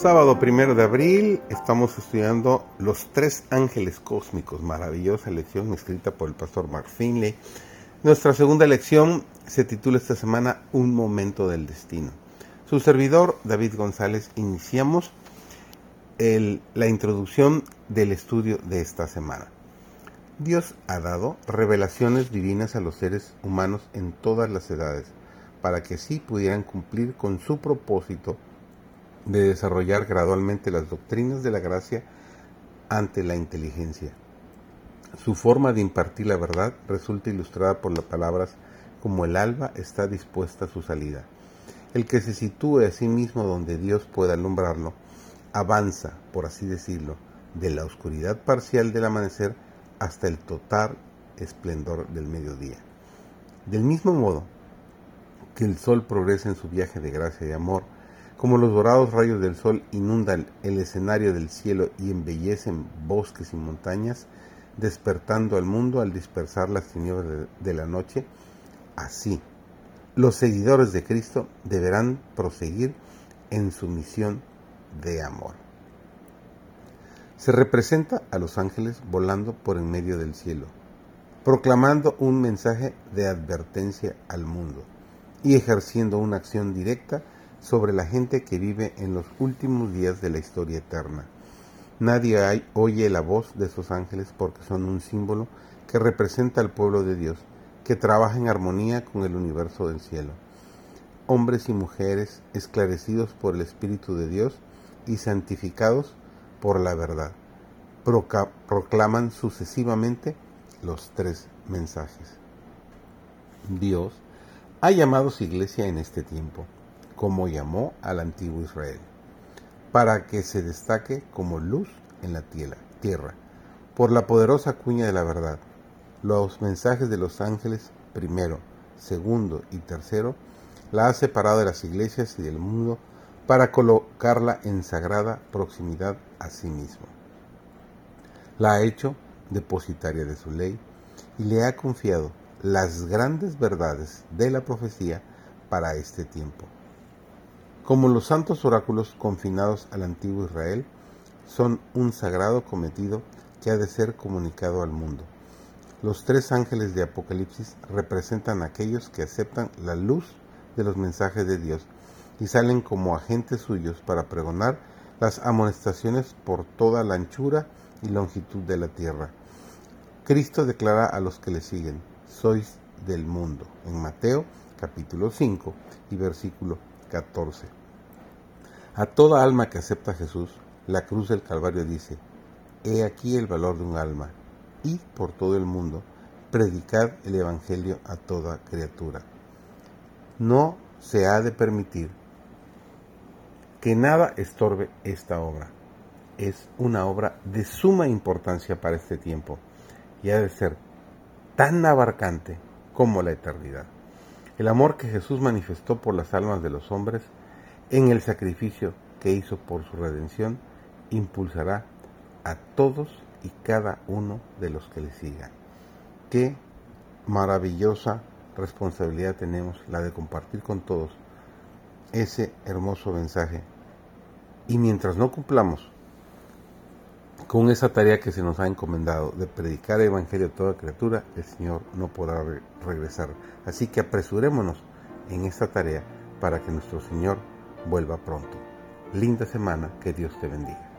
Sábado primero de abril estamos estudiando Los Tres Ángeles Cósmicos, maravillosa lección escrita por el pastor Mark Finley. Nuestra segunda lección se titula esta semana Un Momento del Destino. Su servidor, David González, iniciamos la introducción del estudio de esta semana. Dios ha dado revelaciones divinas a los seres humanos en todas las edades, para que sí pudieran cumplir con su propósito de desarrollar gradualmente las doctrinas de la gracia ante la inteligencia. Su forma de impartir la verdad resulta ilustrada por las palabras como el alba está dispuesta a su salida. El que se sitúe a sí mismo donde Dios pueda alumbrarlo, avanza, por así decirlo, de la oscuridad parcial del amanecer hasta el total esplendor del mediodía. Del mismo modo que el sol progresa en su viaje de gracia y amor, como los dorados rayos del sol inundan el escenario del cielo y embellecen bosques y montañas, despertando al mundo al dispersar las tinieblas de la noche, así los seguidores de Cristo deberán proseguir en su misión de amor. Se representa a los ángeles volando por en medio del cielo, proclamando un mensaje de advertencia al mundo y ejerciendo una acción directa sobre la gente que vive en los últimos días de la historia eterna. Nadie oye la voz de esos ángeles porque son un símbolo que representa al pueblo de Dios, que trabaja en armonía con el universo del cielo. Hombres y mujeres esclarecidos por el Espíritu de Dios y santificados por la verdad, proclaman sucesivamente los tres mensajes. Dios ha llamado su iglesia en este tiempo como llamó al antiguo Israel, para que se destaque como luz en la tierra, por la poderosa cuña de la verdad. Los mensajes de los ángeles, primero, segundo y tercero, la ha separado de las iglesias y del mundo para colocarla en sagrada proximidad a sí mismo. La ha hecho depositaria de su ley y le ha confiado las grandes verdades de la profecía para este tiempo como los santos oráculos confinados al antiguo Israel, son un sagrado cometido que ha de ser comunicado al mundo. Los tres ángeles de Apocalipsis representan a aquellos que aceptan la luz de los mensajes de Dios y salen como agentes suyos para pregonar las amonestaciones por toda la anchura y longitud de la tierra. Cristo declara a los que le siguen, sois del mundo, en Mateo capítulo 5 y versículo 14. A toda alma que acepta Jesús, la cruz del Calvario dice, He aquí el valor de un alma, y por todo el mundo, predicad el Evangelio a toda criatura. No se ha de permitir que nada estorbe esta obra. Es una obra de suma importancia para este tiempo y ha de ser tan abarcante como la eternidad. El amor que Jesús manifestó por las almas de los hombres en el sacrificio que hizo por su redención, impulsará a todos y cada uno de los que le sigan. Qué maravillosa responsabilidad tenemos la de compartir con todos ese hermoso mensaje. Y mientras no cumplamos con esa tarea que se nos ha encomendado de predicar el Evangelio a toda criatura, el Señor no podrá regresar. Así que apresurémonos en esta tarea para que nuestro Señor vuelva pronto. Linda semana, que Dios te bendiga.